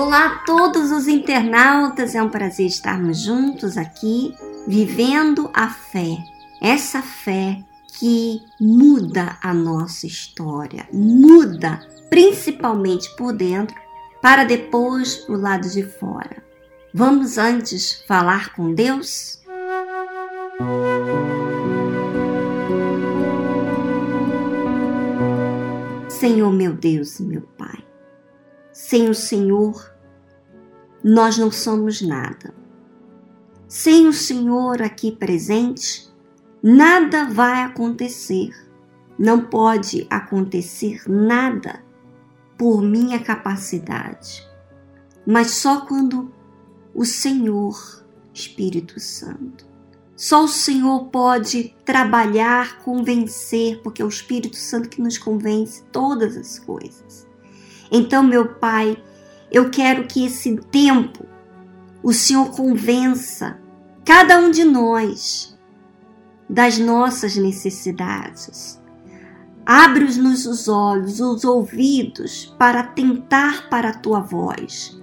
Olá a todos os internautas, é um prazer estarmos juntos aqui, vivendo a fé. Essa fé que muda a nossa história, muda principalmente por dentro, para depois pro lado de fora. Vamos antes falar com Deus? Senhor meu Deus e meu Pai, sem o Senhor, nós não somos nada. Sem o Senhor aqui presente, nada vai acontecer. Não pode acontecer nada por minha capacidade, mas só quando o Senhor, Espírito Santo, só o Senhor pode trabalhar, convencer, porque é o Espírito Santo que nos convence todas as coisas. Então, meu Pai, eu quero que esse tempo o Senhor convença cada um de nós das nossas necessidades. Abre-nos os olhos, os ouvidos para tentar para a tua voz,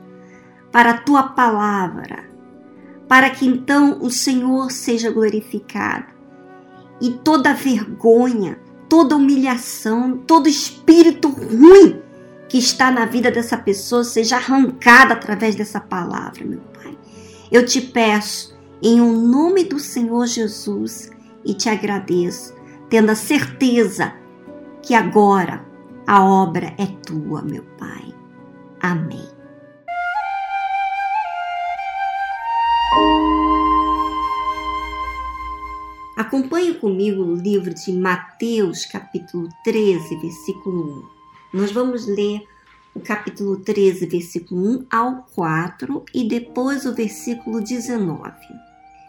para a tua palavra, para que então o Senhor seja glorificado e toda vergonha, toda humilhação, todo espírito ruim que está na vida dessa pessoa seja arrancada através dessa palavra, meu Pai. Eu te peço, em o um nome do Senhor Jesus, e te agradeço, tendo a certeza que agora a obra é tua, meu Pai. Amém. Acompanhe comigo o livro de Mateus, capítulo 13, versículo 1. Nós vamos ler o capítulo 13, versículo 1 ao 4 e depois o versículo 19.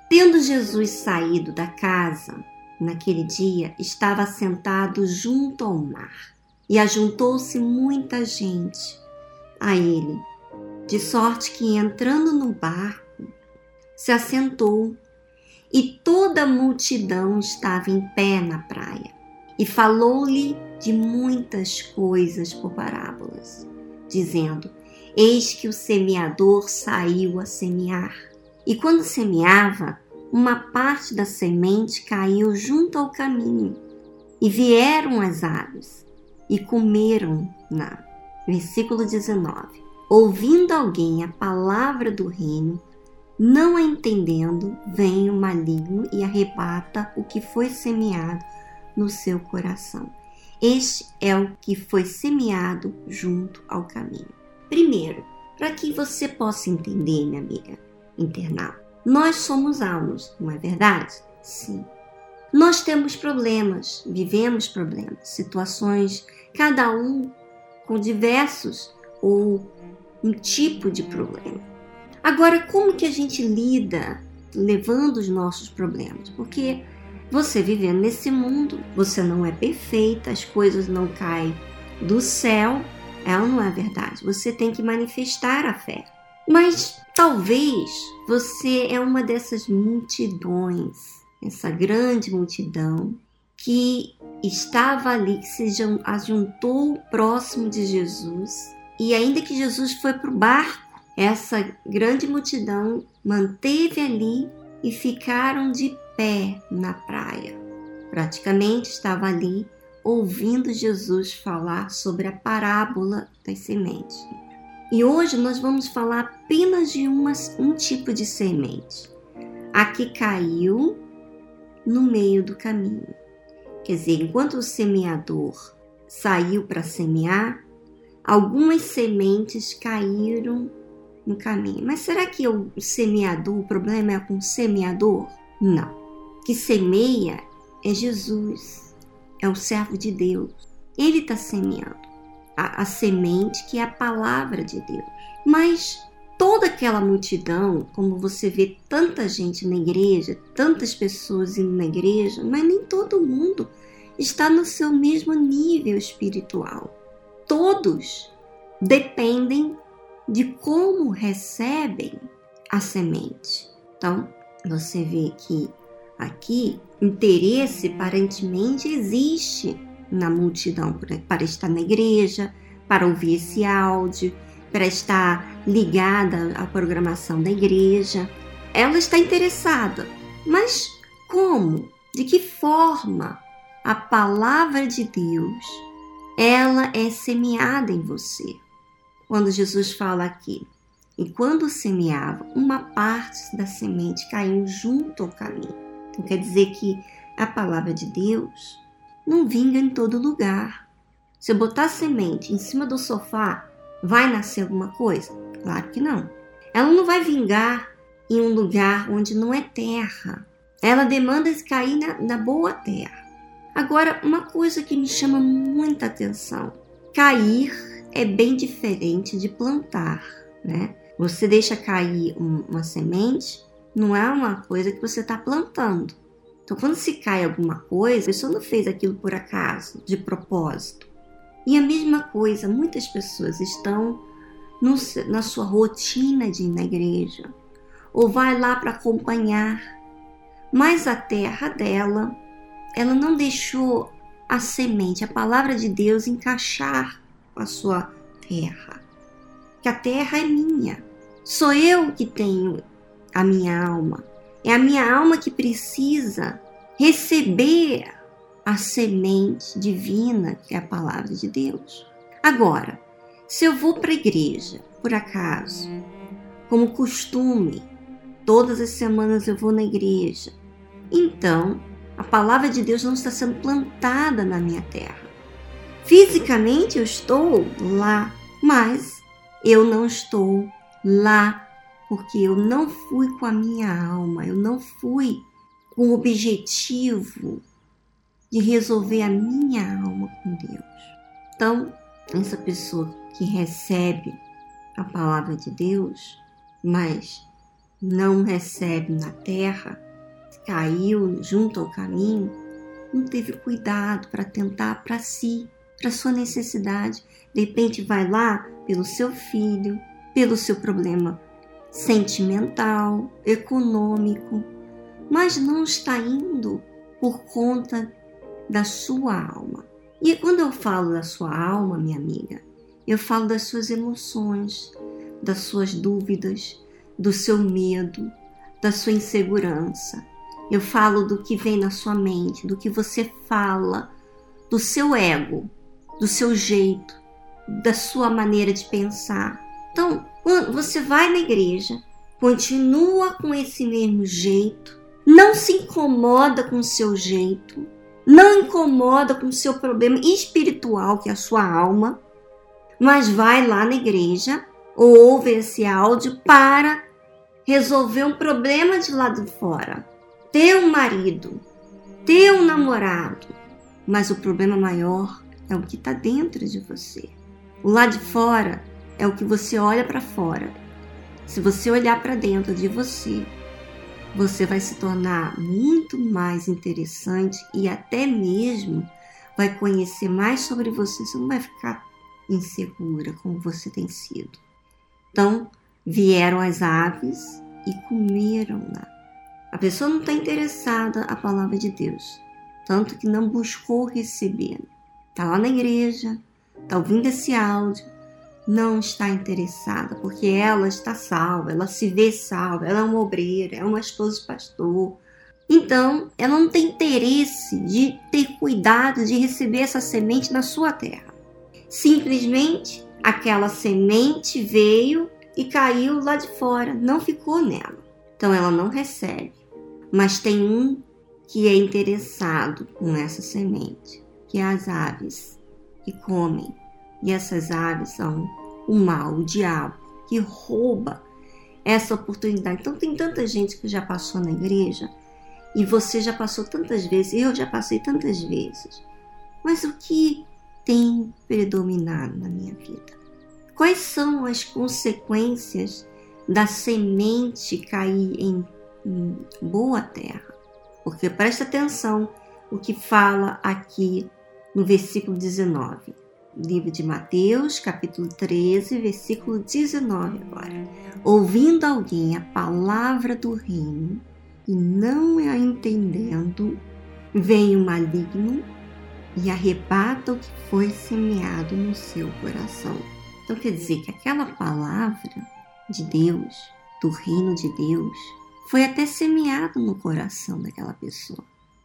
Tendo Jesus saído da casa, naquele dia estava sentado junto ao mar e ajuntou-se muita gente a ele, de sorte que entrando no barco, se assentou e toda a multidão estava em pé na praia e falou-lhe de muitas coisas por parábolas, dizendo: Eis que o semeador saiu a semear. E quando semeava, uma parte da semente caiu junto ao caminho, e vieram as aves e comeram-na. Versículo 19. Ouvindo alguém a palavra do reino, não a entendendo, vem o maligno e arrebata o que foi semeado no seu coração. Este é o que foi semeado junto ao caminho. Primeiro, para que você possa entender, minha amiga internauta, nós somos almas, não é verdade? Sim. Nós temos problemas, vivemos problemas, situações, cada um com diversos ou um tipo de problema. Agora, como que a gente lida levando os nossos problemas? Porque você vivendo nesse mundo, você não é perfeita, as coisas não caem do céu, ou não é verdade? Você tem que manifestar a fé. Mas talvez você é uma dessas multidões, essa grande multidão que estava ali, que se ajuntou próximo de Jesus, e ainda que Jesus foi para o barco, essa grande multidão manteve ali e ficaram de pé na praia. Praticamente estava ali ouvindo Jesus falar sobre a parábola das sementes. E hoje nós vamos falar apenas de uma, um tipo de semente, a que caiu no meio do caminho. Quer dizer, enquanto o semeador saiu para semear, algumas sementes caíram no caminho. Mas será que o semeador, o problema é com o semeador? Não que semeia é Jesus, é o servo de Deus. Ele está semeando a, a semente que é a palavra de Deus. Mas toda aquela multidão, como você vê tanta gente na igreja, tantas pessoas indo na igreja, mas nem todo mundo está no seu mesmo nível espiritual. Todos dependem de como recebem a semente. Então, você vê que Aqui, interesse aparentemente existe na multidão para estar na igreja, para ouvir esse áudio, para estar ligada à programação da igreja. Ela está interessada, mas como? De que forma a palavra de Deus ela é semeada em você? Quando Jesus fala aqui, e quando semeava, uma parte da semente caiu junto ao caminho. Então quer dizer que a palavra de Deus não vinga em todo lugar. Se eu botar semente em cima do sofá, vai nascer alguma coisa? Claro que não. Ela não vai vingar em um lugar onde não é terra. Ela demanda cair na, na boa terra. Agora, uma coisa que me chama muita atenção: cair é bem diferente de plantar, né? Você deixa cair um, uma semente, não é uma coisa que você está plantando. Então, quando se cai alguma coisa, a pessoa não fez aquilo por acaso, de propósito. E a mesma coisa, muitas pessoas estão no, na sua rotina de ir na igreja, ou vai lá para acompanhar, mas a terra dela, ela não deixou a semente, a palavra de Deus encaixar a sua terra. Que a terra é minha. Sou eu que tenho a minha alma. É a minha alma que precisa receber a semente divina que é a palavra de Deus. Agora, se eu vou para a igreja, por acaso, como costume, todas as semanas eu vou na igreja, então a palavra de Deus não está sendo plantada na minha terra. Fisicamente eu estou lá, mas eu não estou lá porque eu não fui com a minha alma, eu não fui com o objetivo de resolver a minha alma com Deus. Então, essa pessoa que recebe a palavra de Deus, mas não recebe na terra, caiu junto ao caminho, não teve cuidado para tentar para si, para sua necessidade. De repente vai lá pelo seu filho, pelo seu problema sentimental, econômico, mas não está indo por conta da sua alma. E quando eu falo da sua alma, minha amiga, eu falo das suas emoções, das suas dúvidas, do seu medo, da sua insegurança. Eu falo do que vem na sua mente, do que você fala, do seu ego, do seu jeito, da sua maneira de pensar. Então, quando você vai na igreja, continua com esse mesmo jeito, não se incomoda com o seu jeito, não incomoda com o seu problema espiritual, que é a sua alma, mas vai lá na igreja ou ouve esse áudio para resolver um problema de lado de fora. Ter um marido, ter um namorado, mas o problema maior é o que está dentro de você. O lado de fora é o que você olha para fora. Se você olhar para dentro de você, você vai se tornar muito mais interessante e até mesmo vai conhecer mais sobre você. Você não vai ficar insegura como você tem sido. Então, vieram as aves e comeram-na. A pessoa não está interessada a palavra de Deus, tanto que não buscou receber. Está lá na igreja, está ouvindo esse áudio, não está interessada, porque ela está salva, ela se vê salva, ela é uma obreira, é uma esposa de pastor. Então, ela não tem interesse de ter cuidado de receber essa semente na sua terra. Simplesmente aquela semente veio e caiu lá de fora, não ficou nela. Então ela não recebe. Mas tem um que é interessado com essa semente, que é as aves que comem e essas aves são o mal, o diabo, que rouba essa oportunidade. Então, tem tanta gente que já passou na igreja e você já passou tantas vezes, eu já passei tantas vezes. Mas o que tem predominado na minha vida? Quais são as consequências da semente cair em, em boa terra? Porque presta atenção o que fala aqui no versículo 19 livro de Mateus, capítulo 13, versículo 19 agora. Ouvindo alguém a palavra do reino e não a entendendo, vem o maligno e arrebata o que foi semeado no seu coração. Então quer dizer que aquela palavra de Deus, do reino de Deus, foi até semeado no coração daquela pessoa,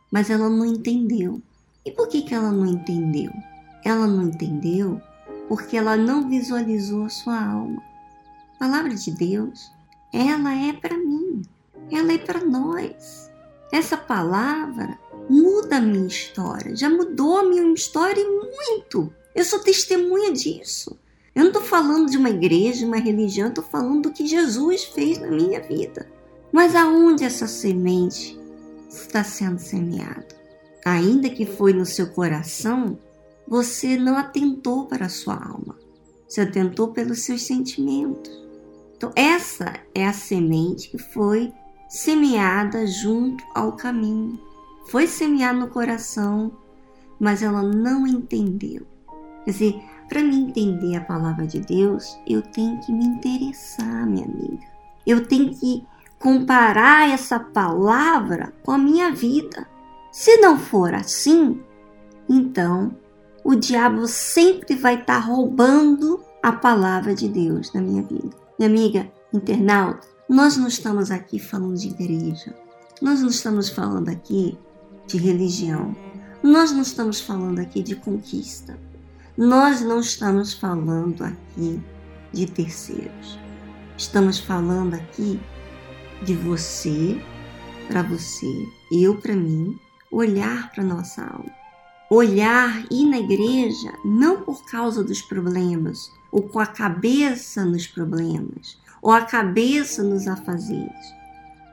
mas ela não entendeu. E por que, que ela não entendeu? Ela não entendeu porque ela não visualizou a sua alma. A palavra de Deus, ela é para mim, ela é para nós. Essa palavra muda a minha história, já mudou a minha história muito. Eu sou testemunha disso. Eu não estou falando de uma igreja, uma religião, estou falando do que Jesus fez na minha vida. Mas aonde essa semente está sendo semeada? Ainda que foi no seu coração, você não atentou para a sua alma. Você atentou pelos seus sentimentos. Então, essa é a semente que foi semeada junto ao caminho. Foi semeada no coração, mas ela não entendeu. Quer dizer, para me entender a palavra de Deus, eu tenho que me interessar, minha amiga. Eu tenho que comparar essa palavra com a minha vida. Se não for assim, então o diabo sempre vai estar tá roubando a palavra de Deus na minha vida. Minha amiga internauta, nós não estamos aqui falando de igreja. Nós não estamos falando aqui de religião. Nós não estamos falando aqui de conquista. Nós não estamos falando aqui de terceiros. Estamos falando aqui de você para você, eu para mim, olhar para nossa alma olhar ir na igreja não por causa dos problemas, ou com a cabeça nos problemas, ou a cabeça nos afazeres.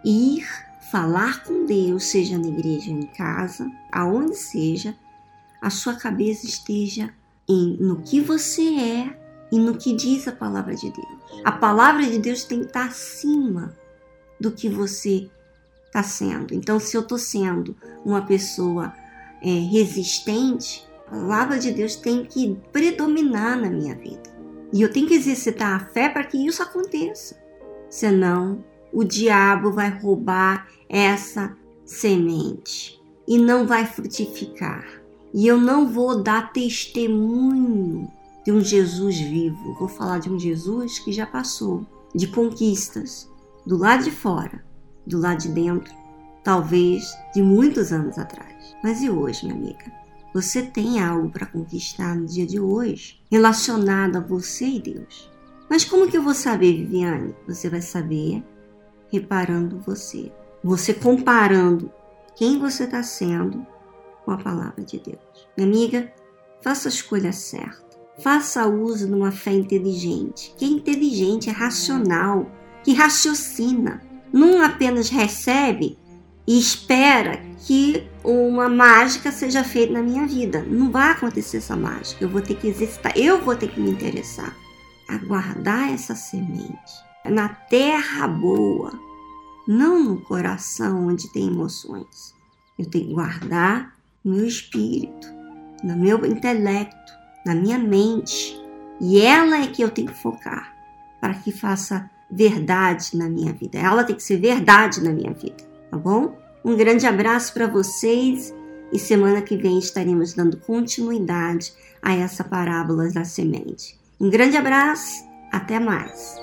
Ir falar com Deus, seja na igreja em casa, aonde seja, a sua cabeça esteja em no que você é e no que diz a palavra de Deus. A palavra de Deus tem que estar acima do que você está sendo. Então, se eu estou sendo uma pessoa é, resistente, a palavra de Deus tem que predominar na minha vida. E eu tenho que exercitar a fé para que isso aconteça. Senão, o diabo vai roubar essa semente e não vai frutificar. E eu não vou dar testemunho de um Jesus vivo. Vou falar de um Jesus que já passou de conquistas do lado de fora, do lado de dentro, talvez de muitos anos atrás. Mas e hoje, minha amiga? Você tem algo para conquistar no dia de hoje relacionado a você e Deus. Mas como que eu vou saber, Viviane? Você vai saber reparando você. Você comparando quem você está sendo com a palavra de Deus. Minha amiga, faça a escolha certa. Faça uso de uma fé inteligente. Que é inteligente, é racional, que raciocina. Não apenas recebe e espera que uma mágica seja feita na minha vida. Não vai acontecer essa mágica. Eu vou ter que exercitar, eu vou ter que me interessar. Aguardar essa semente na terra boa, não no coração onde tem emoções. Eu tenho que guardar no meu espírito, no meu intelecto, na minha mente. E ela é que eu tenho que focar para que faça verdade na minha vida. Ela tem que ser verdade na minha vida tá bom? Um grande abraço para vocês e semana que vem estaremos dando continuidade a essa parábola da semente. Um grande abraço, até mais.